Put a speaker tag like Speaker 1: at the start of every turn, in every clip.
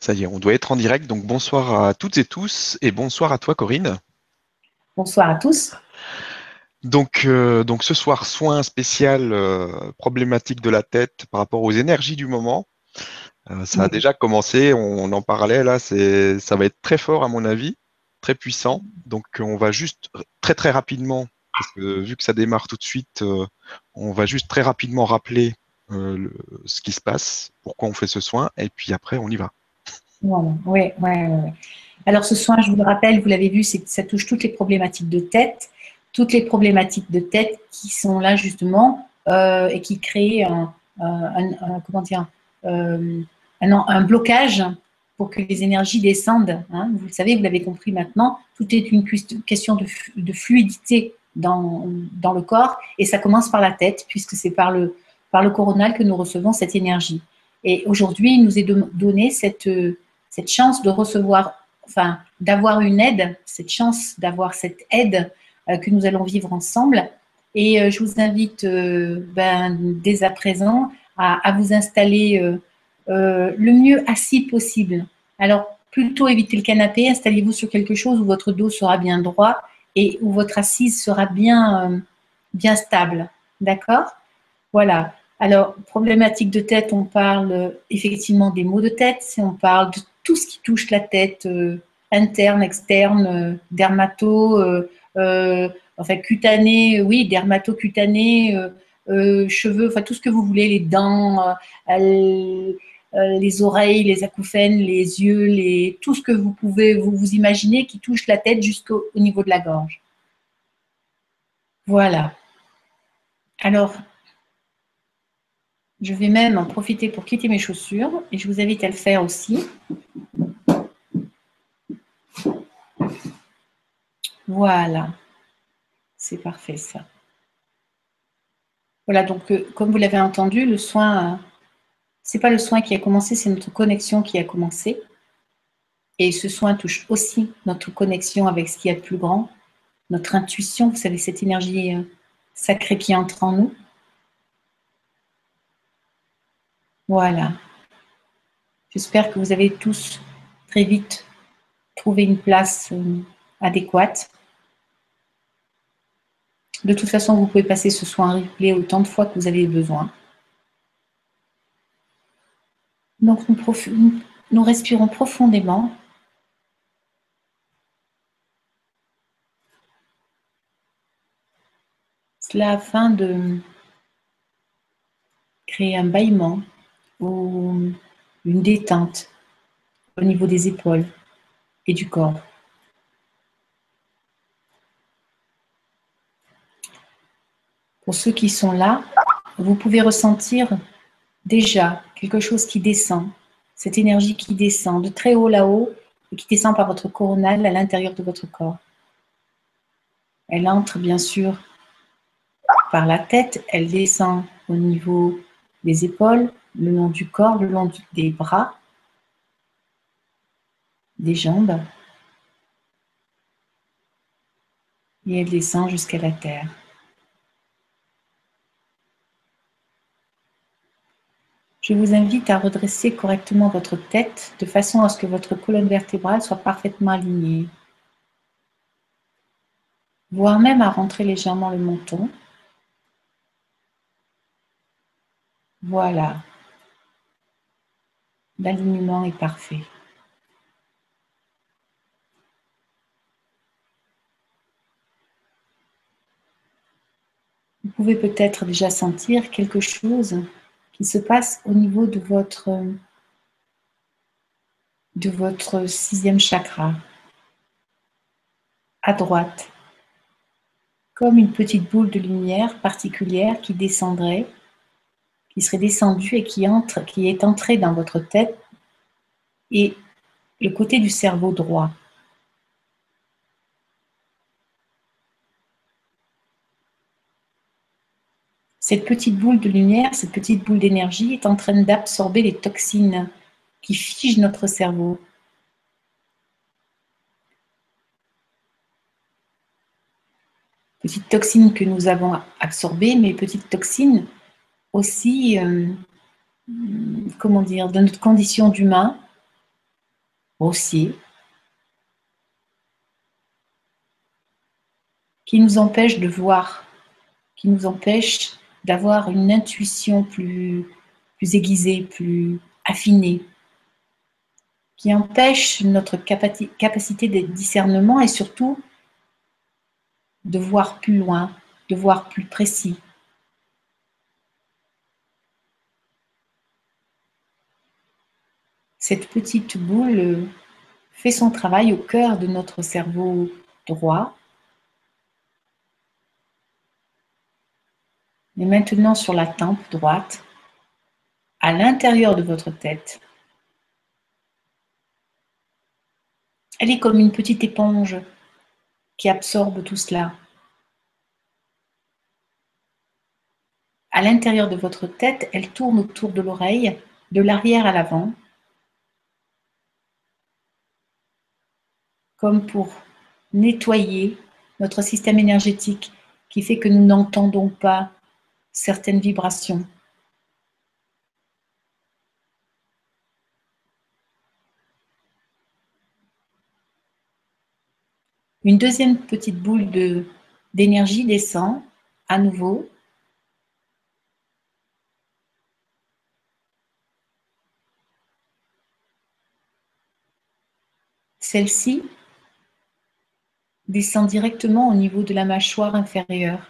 Speaker 1: Ça y est, on doit être en direct. Donc bonsoir à toutes et tous et bonsoir à toi Corinne.
Speaker 2: Bonsoir à tous.
Speaker 1: Donc, euh, donc ce soir, soin spécial euh, problématique de la tête par rapport aux énergies du moment. Euh, ça a déjà commencé, on, en parlait là, ça va être très fort à mon avis, très puissant. Donc on va juste très très rapidement, parce que vu que ça démarre tout de suite, on va juste très rapidement rappeler ce qui se passe, pourquoi on fait ce soin, et puis après on y va.
Speaker 2: Oui. Alors ce soin, je vous le rappelle, vous l'avez vu, ça touche toutes les problématiques de tête, toutes les problématiques de tête qui sont là justement euh, et qui créent dire, euh, un, blocage pour que les énergies descendent. Hein. Vous le savez, vous l'avez compris maintenant, tout est une question de, fluidité dans, dans, le corps et ça commence par la tête puisque c'est par le, par le coronal que nous recevons cette énergie. Et aujourd'hui, il nous est donné cette cette chance de recevoir, enfin, d'avoir une aide, cette chance d'avoir cette aide euh, que nous allons vivre ensemble. Et euh, je vous invite euh, ben, dès à présent à, vous installer le mieux assis possible. Alors, plutôt éviter le canapé, installez-vous sur quelque chose où votre dos sera bien droit et où votre assise sera bien, bien stable. D'accord? Voilà. Alors, problématique de tête, on parle effectivement des maux de tête, on parle tout ce qui touche la tête, euh, interne, externe, euh, dermato, euh, enfin cutané, oui, dermato-cutané, cheveux, enfin tout ce que vous voulez, les dents, les oreilles, les acouphènes, les yeux, les, tout ce que vous pouvez vous, vous imaginer qui touche la tête jusqu'au niveau de la gorge. Voilà. Alors, je vais même en profiter pour quitter mes chaussures et je vous invite à le faire aussi. Voilà, c'est parfait ça. Voilà, donc euh, comme vous l'avez entendu, le soin, ce n'est pas le soin qui a commencé, c'est notre connexion qui a commencé. Et ce soin touche aussi notre connexion avec ce qui est de plus grand, notre intuition, vous savez, cette énergie euh, sacrée qui entre en nous. Voilà. J'espère que vous avez tous très vite trouvé une place euh, adéquate. De toute façon, vous pouvez passer ce soin replay autant de fois que vous avez besoin. Donc, nous, nous respirons profondément. Cela afin de créer un bâillement ou une détente au niveau des épaules et du corps. Pour ceux qui sont là, vous pouvez ressentir déjà quelque chose qui descend, cette énergie qui descend de très haut là-haut et qui descend par votre coronale à l'intérieur de votre corps. Elle entre bien sûr par la tête, elle descend au niveau des épaules, le long du corps, le long des bras, des jambes. Et elle descend jusqu'à la terre. Je vous invite à redresser correctement votre tête de façon à ce que votre colonne vertébrale soit parfaitement alignée, voire même à rentrer légèrement le menton. Voilà. L'alignement est parfait. Vous pouvez peut-être déjà sentir quelque chose qui se passe au niveau de votre, sixième chakra, à droite, comme une petite boule de lumière particulière qui descendrait qui serait descendu et qui, entre, qui est entré dans votre tête et le côté du cerveau droit. Cette petite boule de lumière, cette petite boule d'énergie est en train d'absorber les toxines qui figent notre cerveau. Petites toxines que nous avons absorbées, mais petites toxines aussi, euh, comment dire, de notre condition d'humain, grossiers, qui nous empêchent de voir, qui nous empêchent d'avoir une intuition plus aiguisée, plus affinée, qui empêche notre capacité de discernement et surtout de voir plus loin, de voir plus précis. Cette petite boule fait son travail au cœur de notre cerveau droit. Et maintenant sur la tempe droite, à l'intérieur de votre tête. Elle est comme une petite éponge qui absorbe tout cela. À l'intérieur de votre tête, elle tourne autour de l'oreille, de l'arrière à l'avant, comme pour nettoyer notre système énergétique qui fait que nous n'entendons pas certaines vibrations. Une deuxième petite boule d'énergie descend à nouveau. Celle-ci descend directement au niveau de la mâchoire inférieure,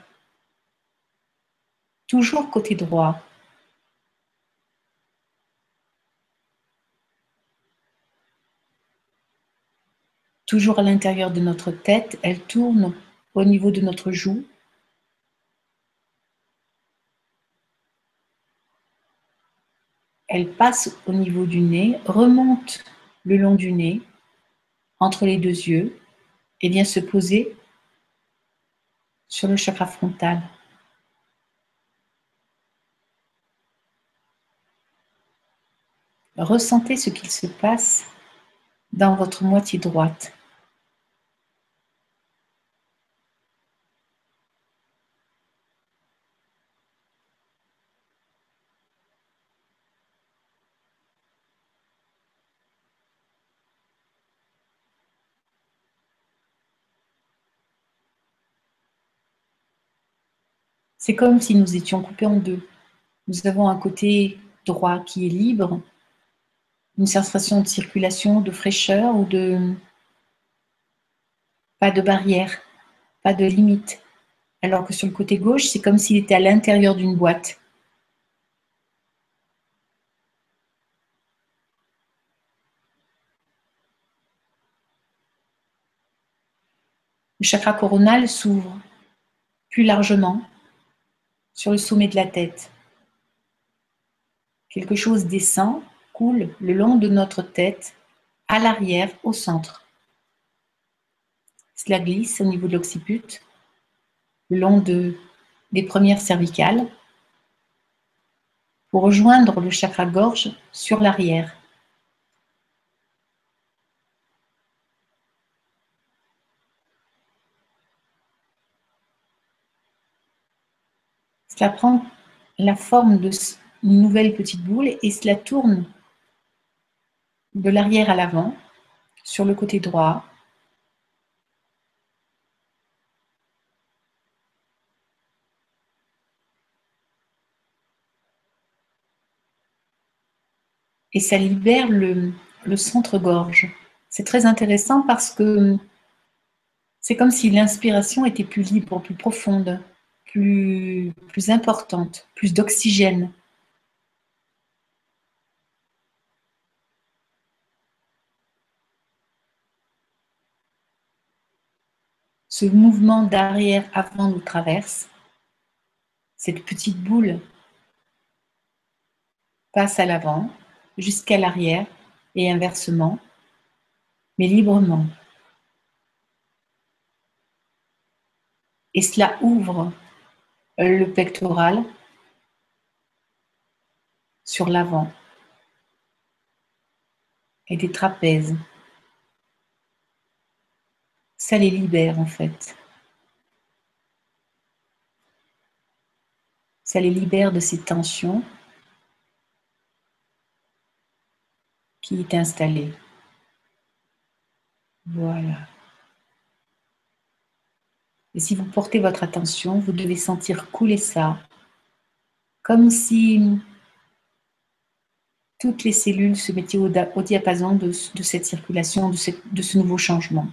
Speaker 2: toujours côté droit. toujours à l'intérieur de notre tête, elle tourne au niveau de notre joue. Elle passe au niveau du nez, remonte le long du nez, entre les deux yeux, et vient se poser sur le chakra frontal. Ressentez ce qu'il se passe dans votre moitié droite. C'est comme si nous étions coupés en deux. Nous avons un côté droit qui est libre, une sensation de circulation, de fraîcheur ou de pas de barrière, pas de limite. Alors que sur le côté gauche, c'est comme s'il était à l'intérieur d'une boîte. Le chakra coronal s'ouvre plus largement sur le sommet de la tête. Quelque chose descend, coule le long de notre tête, à l'arrière, au centre. Cela glisse au niveau de l'occiput, le long de, des premières cervicales, pour rejoindre le chakra gorge sur l'arrière. Cela prend la forme d'une nouvelle petite boule et cela tourne de l'arrière à l'avant sur le côté droit. Et ça libère le, le centre-gorge. C'est très intéressant parce que c'est comme si l'inspiration était plus libre, plus profonde plus, importante, plus d'oxygène. Ce mouvement d'arrière-avant nous traverse. Cette petite boule passe à l'avant jusqu'à l'arrière et inversement, mais librement. Et cela ouvre le pectoral sur l'avant et des trapèzes. Ça les libère en fait. Ça les libère de ces tensions qui étaient installées. Voilà. Et si vous portez votre attention, vous devez sentir couler ça, comme si toutes les cellules se mettaient au, diapason de, cette circulation, de ce nouveau changement.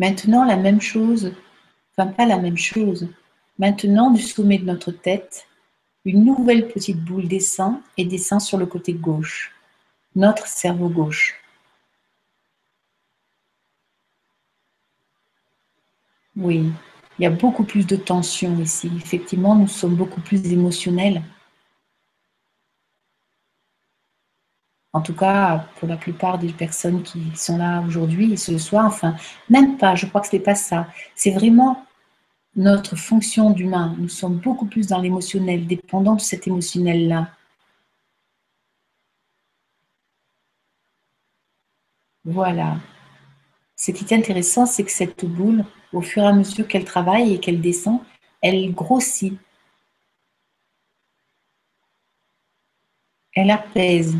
Speaker 2: Maintenant, la même chose, enfin pas la même chose, maintenant du sommet de notre tête, une nouvelle petite boule descend et descend sur le côté gauche, notre cerveau gauche. Oui, il y a beaucoup plus de tension ici. Effectivement, nous sommes beaucoup plus émotionnels. En tout cas, pour la plupart des personnes qui sont là aujourd'hui et ce soir, enfin, même pas, je crois que ce n'est pas ça. C'est vraiment notre fonction d'humain. Nous sommes beaucoup plus dans l'émotionnel, dépendant de cet émotionnel-là. Voilà. Ce qui est intéressant, c'est que cette boule, au fur et à mesure qu'elle travaille et qu'elle descend, elle grossit. Elle apaise.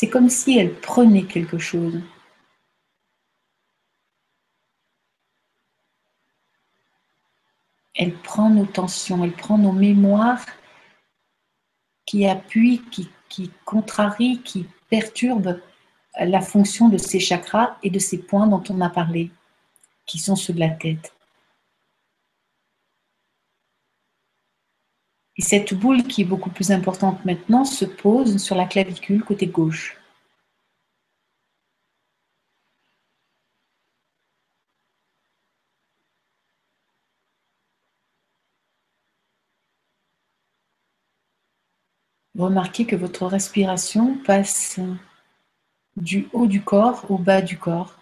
Speaker 2: C'est comme si elle prenait quelque chose. Elle prend nos tensions, elle prend nos mémoires qui appuient, qui, contrarient, qui perturbent la fonction de ces chakras et de ces points dont on a parlé, qui sont ceux de la tête. Et cette boule qui est beaucoup plus importante maintenant se pose sur la clavicule côté gauche. Remarquez que votre respiration passe du haut du corps au bas du corps,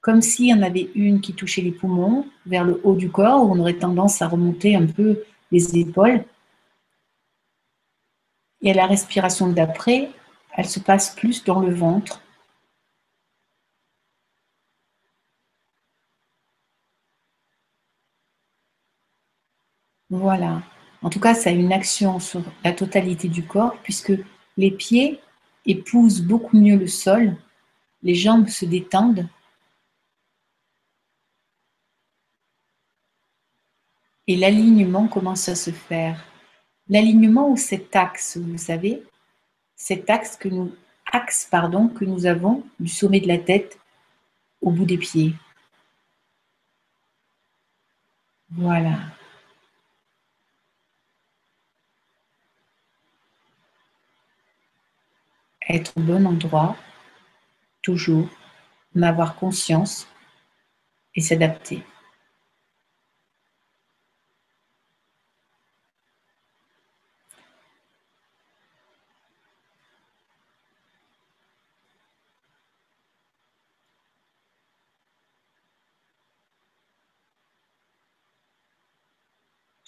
Speaker 2: comme s'il y en avait une qui touchait les poumons vers le haut du corps, où on aurait tendance à remonter un peu les épaules, et à la respiration d'après, elle se passe plus dans le ventre. Voilà. En tout cas, ça a une action sur la totalité du corps puisque les pieds épousent beaucoup mieux le sol, les jambes se détendent et l'alignement commence à se faire l'alignement ou cet axe, vous savez, cet axe que nous, axe pardon, que nous avons du sommet de la tête au bout des pieds. Voilà. Être au bon endroit, toujours, en avoir conscience et s'adapter.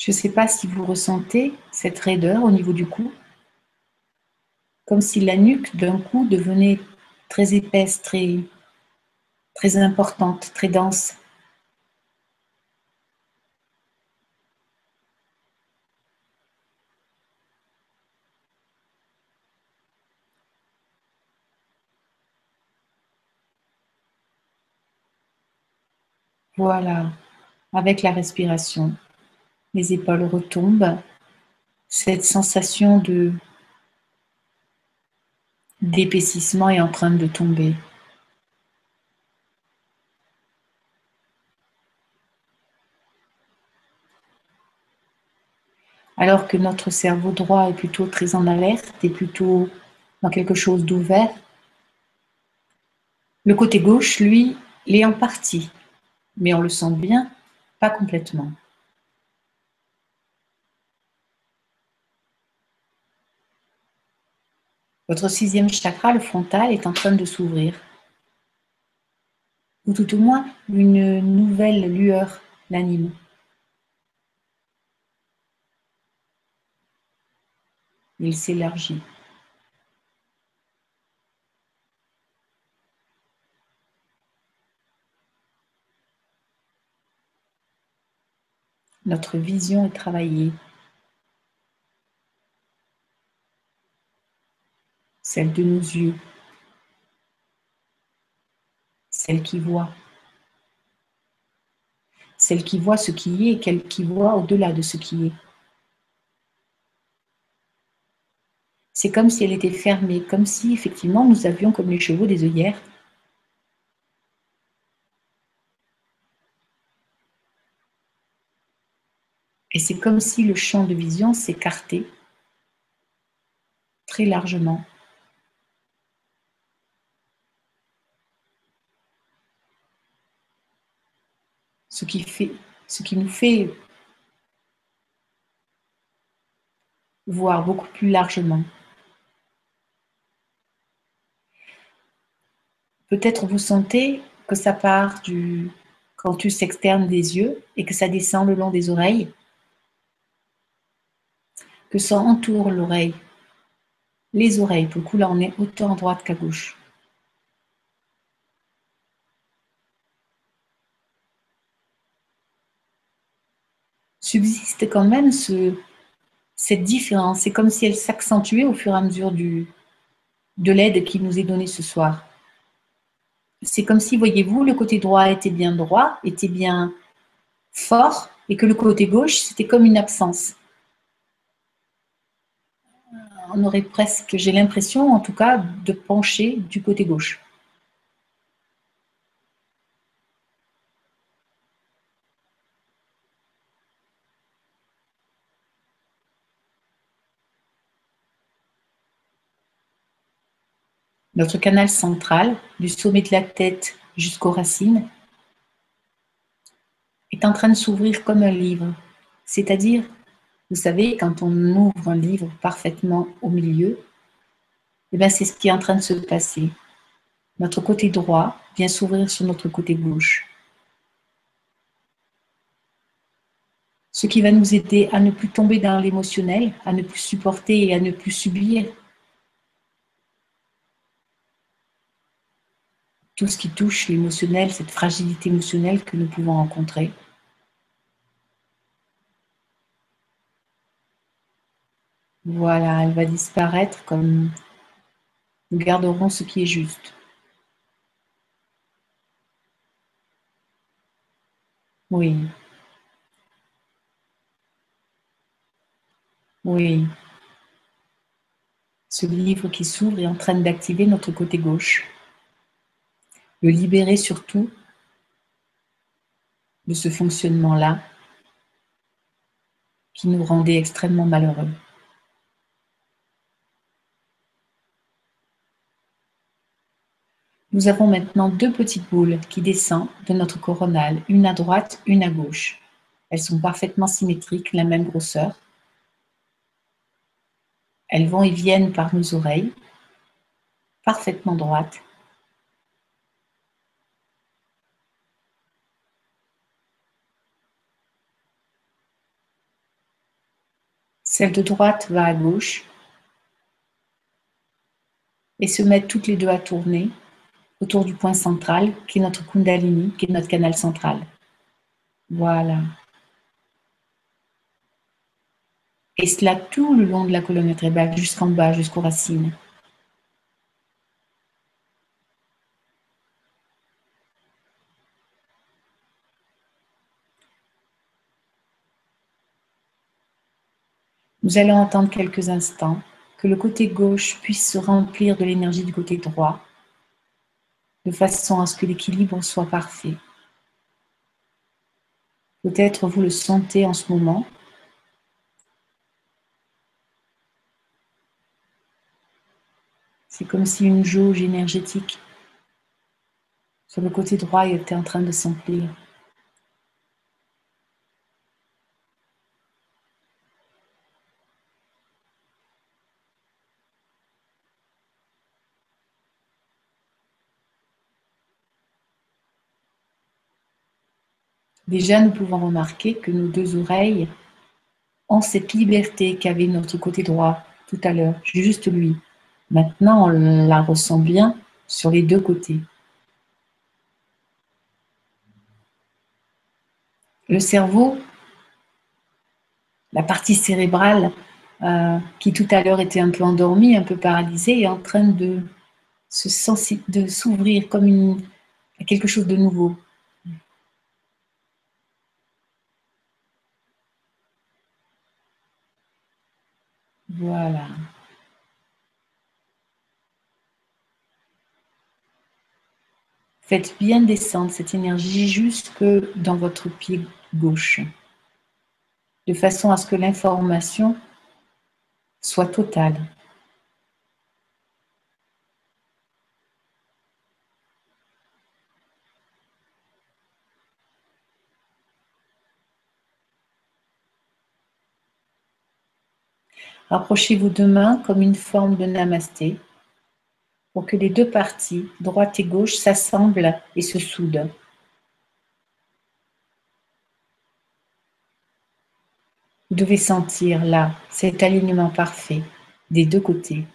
Speaker 2: Je ne sais pas si vous ressentez cette raideur au niveau du cou, comme si la nuque d'un coup devenait très épaisse, très, très importante, très dense. Voilà, avec la respiration les épaules retombent, cette sensation de d'épaississement est en train de tomber. Alors que notre cerveau droit est plutôt très en alerte et plutôt dans quelque chose d'ouvert, le côté gauche, lui, l'est en partie, mais on le sent bien, pas complètement. Votre sixième chakra, le frontal, est en train de s'ouvrir. Ou tout au moins, une nouvelle lueur l'anime. Il s'élargit. Notre vision est travaillée. Celle de nos yeux. Celle qui voit. Celle qui voit ce qui est et celle qui voit au-delà de ce qui est. C'est comme si elle était fermée, comme si effectivement nous avions comme les chevaux des œillères Et c'est comme si le champ de vision s'écartait très largement. Ce qui, fait, ce qui nous fait voir beaucoup plus largement. Peut-être vous sentez que ça part du cantus externe des yeux et que ça descend le long des oreilles que ça entoure l'oreille. Les oreilles, pour le coup là on est autant à droite qu'à gauche. Subsiste quand même ce, cette différence. C'est comme si elle s'accentuait au fur et à mesure de l'aide qui nous est donnée ce soir. C'est comme si, voyez-vous, le côté droit était bien droit, était bien fort, et que le côté gauche, c'était comme une absence on aurait presque, j'ai l'impression en tout cas, de pencher du côté gauche. Notre canal central, du sommet de la tête jusqu'aux racines, est en train de s'ouvrir comme un livre, c'est-à-dire vous savez, quand on ouvre un livre parfaitement au milieu, eh bien, c'est ce qui est en train de se passer. Notre côté droit vient s'ouvrir sur notre côté gauche. Ce qui va nous aider à ne plus tomber dans l'émotionnel, à ne plus supporter et à ne plus subir tout ce qui touche l'émotionnel, cette fragilité émotionnelle que nous pouvons rencontrer. Voilà, elle va disparaître comme nous garderons ce qui est juste. Oui. Oui. Ce livre qui s'ouvre est en train d'activer notre côté gauche. Le libérer surtout de ce fonctionnement-là qui nous rendait extrêmement malheureux. Nous avons maintenant deux petites boules qui descendent de notre coronale, une à droite, une à gauche. Elles sont parfaitement symétriques, la même grosseur. Elles vont et viennent par nos oreilles, parfaitement droites. Celle de droite va à gauche et se mettent toutes les deux à tourner autour du point central, qui est notre Kundalini, qui est notre canal central. Voilà. Et cela tout le long de la colonne vertébrale, jusqu'en bas, jusqu'aux racines. Nous allons entendre quelques instants que le côté gauche puisse se remplir de l'énergie du côté droit de façon à ce que l'équilibre soit parfait. Peut-être vous le sentez en ce moment. C'est comme si une jauge énergétique sur le côté droit était en train de s'emplir. Déjà, nous pouvons remarquer que nos deux oreilles ont cette liberté qu'avait notre côté droit, tout à l'heure, juste lui. Maintenant, on la ressent bien sur les deux côtés. Le cerveau, la partie cérébrale euh, qui tout à l'heure était un peu endormie, un peu paralysée, est en train de s'ouvrir comme quelque chose de nouveau. Voilà. Faites bien descendre cette énergie jusque dans votre pied gauche, de façon à ce que l'information soit totale. Rapprochez-vous deux mains comme une forme de namasté pour que les deux parties, droite et gauche, s'assemblent et se soudent. Vous devez sentir là cet alignement parfait des deux côtés.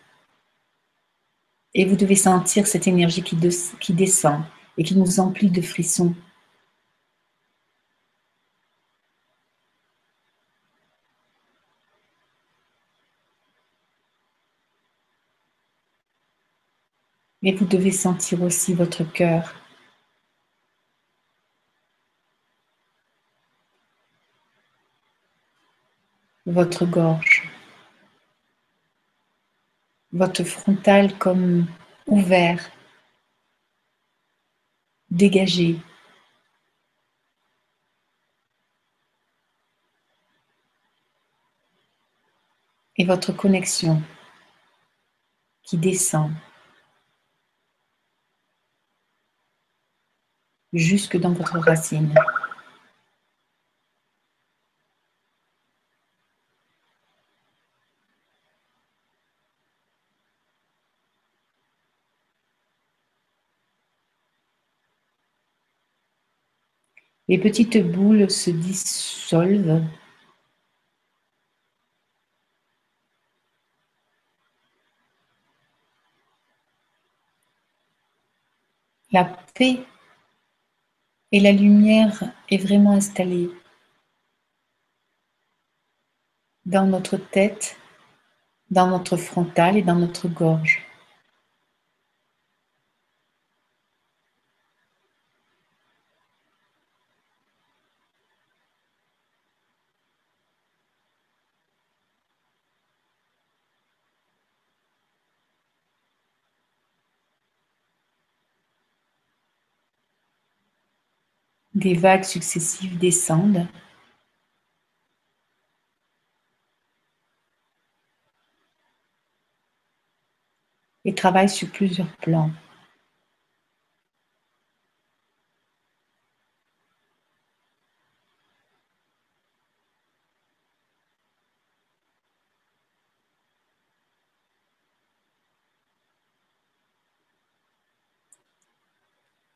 Speaker 2: Et vous devez sentir cette énergie qui, qui descend et qui nous emplit de frissons mais vous devez sentir aussi votre cœur. Votre gorge, votre frontal comme ouvert, dégagé. Et votre connexion qui descend jusque dans votre racine. Les petites boules se dissolvent La paix et la lumière est vraiment installée dans notre tête, dans notre frontal et dans notre gorge. Des vagues successives descendent. et travaillent sur plusieurs plans.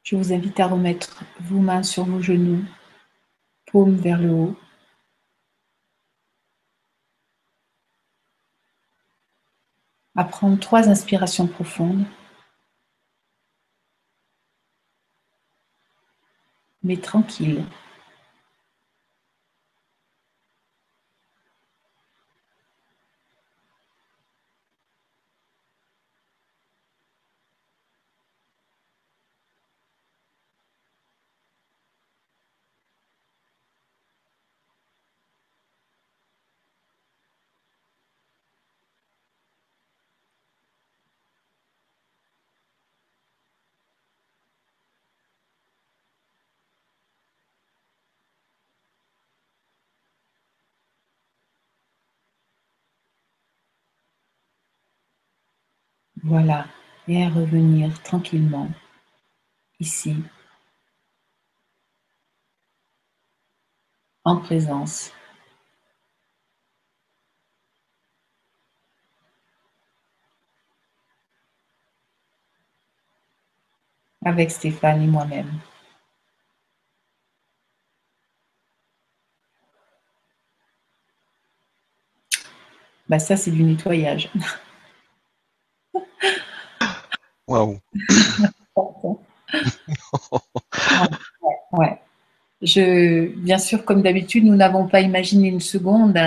Speaker 2: Je vous invite à remettre vos mains sur vos genoux, paumes vers le haut. À prendre trois inspirations profondes. Mais tranquille. Voilà, et à revenir tranquillement ici, en présence. avec Stéphane et moi-même. Bah ça, c'est du nettoyage.
Speaker 1: Waouh.
Speaker 2: ouais, Je, bien sûr, comme d'habitude, nous n'avons pas imaginé une seconde.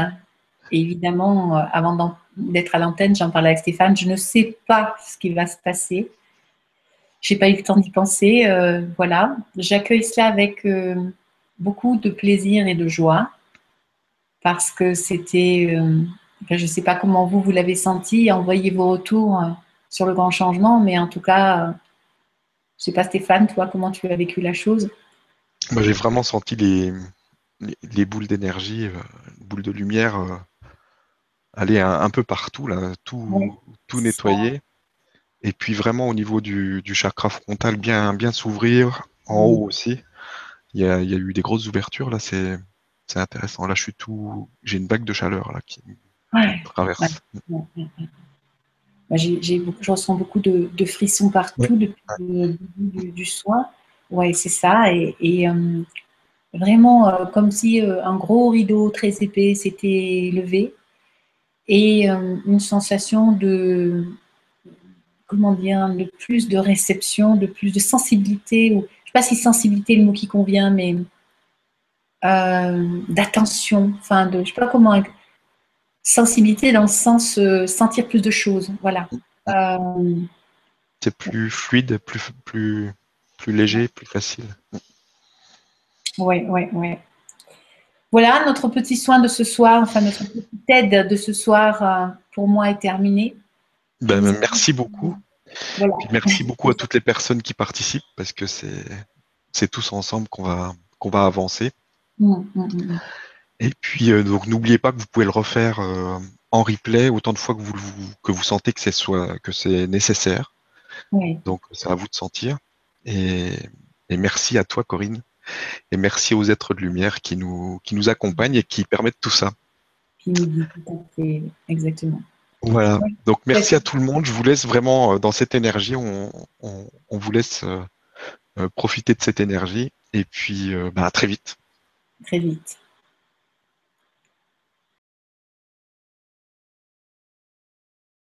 Speaker 2: évidemment, euh, avant d'être à l'antenne, j'en parlais avec Stéphane, je ne sais pas ce qui va se passer. J'ai pas eu le temps d'y penser. Euh, voilà, j'accueille cela avec euh, beaucoup de plaisir et de joie parce que c'était, je ne sais pas comment vous vous l'avez senti. Envoyez vos retours sur le grand changement, mais en tout cas, je sais pas Stéphane, toi, comment tu as vécu la chose?
Speaker 1: Moi, j'ai vraiment senti les, les, boules d'énergie, euh, boules de lumière euh, aller un, peu partout, là, tout, tout nettoyer. Et puis vraiment au niveau du, chakra frontal, bien, bien s'ouvrir, en haut aussi. Il y, a, eu des grosses ouvertures, là, c'est intéressant. Là, je suis tout. J'ai une bague de chaleur là qui, traverse.
Speaker 2: Bah, je ressens beaucoup de, frissons partout depuis le début du, soin. Ouais, c'est ça. Et, euh, vraiment, euh, comme si euh, un gros rideau très épais s'était levé et une sensation de, comment dire, de plus de réception, de plus de sensibilité. Ou, je ne sais pas si sensibilité est le mot qui convient, mais d'attention. Enfin, de, je ne sais pas comment sensibilité dans le sens euh, sentir plus de choses. Voilà. Euh,
Speaker 1: c'est plus fluide, plus, plus, plus léger, plus facile.
Speaker 2: Oui, oui, oui. Voilà, notre petit soin de ce soir, enfin notre petite aide de ce soir, euh, pour moi, est terminé.
Speaker 1: Ben, merci beaucoup. merci beaucoup à toutes les personnes qui participent parce que c'est tous ensemble qu'on va, qu'on va avancer. Mmh, mmh, mmh, et puis, euh, donc, n'oubliez pas que vous pouvez le refaire euh, en replay autant de fois que vous, que vous sentez que c'est soit que c'est nécessaire. Donc, c'est à vous de sentir. Et, merci à toi, Corinne. Et merci aux êtres de lumière qui nous, qui nous accompagnent et qui permettent tout ça.
Speaker 2: Exactement.
Speaker 1: Voilà. Donc, merci à tout le monde. Je vous laisse vraiment euh, dans cette énergie. On, vous laisse profiter de cette énergie. Et puis, bah, à très vite.
Speaker 2: Très vite.